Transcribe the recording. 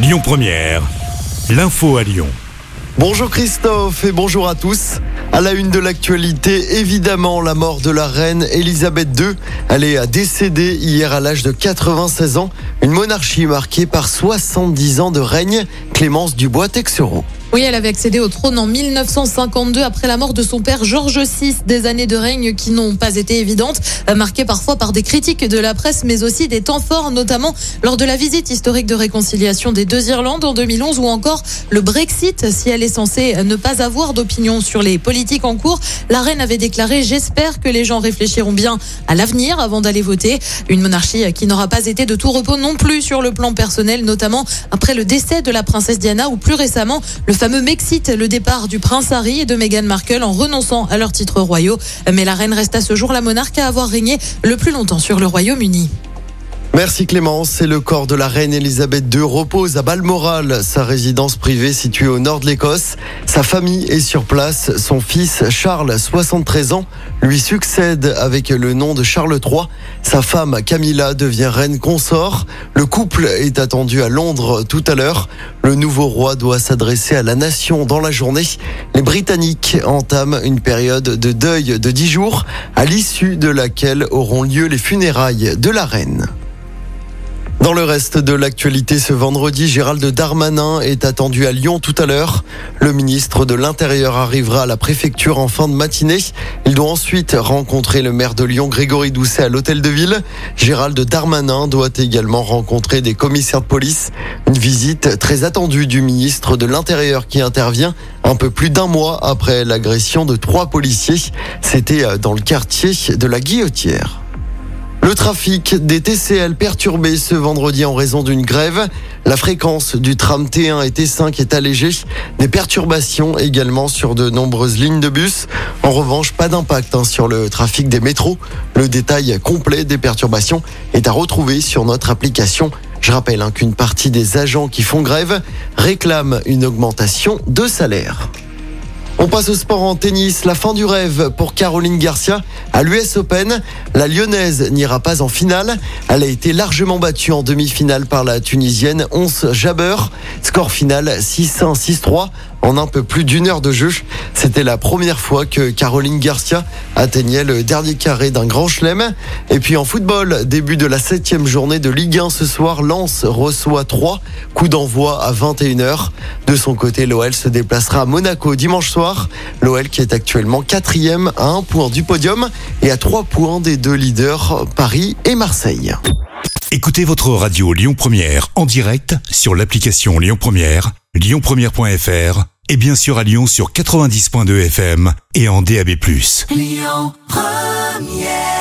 Lyon Première, l'info à Lyon. Bonjour Christophe et bonjour à tous. À la une de l'actualité, évidemment, la mort de la reine Elisabeth II. Elle est décédée hier à l'âge de 96 ans. Une monarchie marquée par 70 ans de règne. Clémence Dubois-Texereau. Oui, elle avait accédé au trône en 1952 après la mort de son père Georges VI. Des années de règne qui n'ont pas été évidentes, euh, marquées parfois par des critiques de la presse, mais aussi des temps forts, notamment lors de la visite historique de réconciliation des deux Irlandes en 2011 ou encore le Brexit. Si elle est censée ne pas avoir d'opinion sur les politiques en cours, la reine avait déclaré J'espère que les gens réfléchiront bien à l'avenir avant d'aller voter. Une monarchie qui n'aura pas été de tout repos non plus sur le plan personnel, notamment après le décès de la princesse Diana ou plus récemment le fameux Mexite, le départ du prince Harry et de Meghan Markle en renonçant à leurs titres royaux. Mais la reine reste à ce jour la monarque à avoir régné le plus longtemps sur le Royaume-Uni. Merci Clémence. Et le corps de la reine Elisabeth II repose à Balmoral, sa résidence privée située au nord de l'Écosse. Sa famille est sur place. Son fils Charles, 73 ans, lui succède avec le nom de Charles III. Sa femme Camilla devient reine consort. Le couple est attendu à Londres tout à l'heure. Le nouveau roi doit s'adresser à la nation dans la journée. Les Britanniques entament une période de deuil de 10 jours, à l'issue de laquelle auront lieu les funérailles de la reine. Dans le reste de l'actualité ce vendredi, Gérald Darmanin est attendu à Lyon tout à l'heure. Le ministre de l'Intérieur arrivera à la préfecture en fin de matinée. Il doit ensuite rencontrer le maire de Lyon, Grégory Doucet, à l'hôtel de ville. Gérald Darmanin doit également rencontrer des commissaires de police. Une visite très attendue du ministre de l'Intérieur qui intervient un peu plus d'un mois après l'agression de trois policiers. C'était dans le quartier de la Guillotière. Le trafic des TCL perturbé ce vendredi en raison d'une grève. La fréquence du tram T1 et T5 est allégée. Des perturbations également sur de nombreuses lignes de bus. En revanche, pas d'impact hein, sur le trafic des métros. Le détail complet des perturbations est à retrouver sur notre application. Je rappelle hein, qu'une partie des agents qui font grève réclament une augmentation de salaire. On passe au sport en tennis. La fin du rêve pour Caroline Garcia à l'US Open. La Lyonnaise n'ira pas en finale. Elle a été largement battue en demi-finale par la Tunisienne Ons Jabeur. Score final 6-1, 6-3 en un peu plus d'une heure de jeu. C'était la première fois que Caroline Garcia atteignait le dernier carré d'un grand chelem. Et puis en football, début de la septième journée de Ligue 1 ce soir, Lens reçoit 3. Coup d'envoi à 21h. De son côté, l'OL se déplacera à Monaco dimanche soir. L'OL qui est actuellement quatrième à un point du podium et à trois points des deux leaders Paris et Marseille. Écoutez votre radio Lyon Première en direct sur l'application Lyon Première, lyonpremière.fr et bien sûr à Lyon sur 90.2 FM et en DAB+. Lyon Première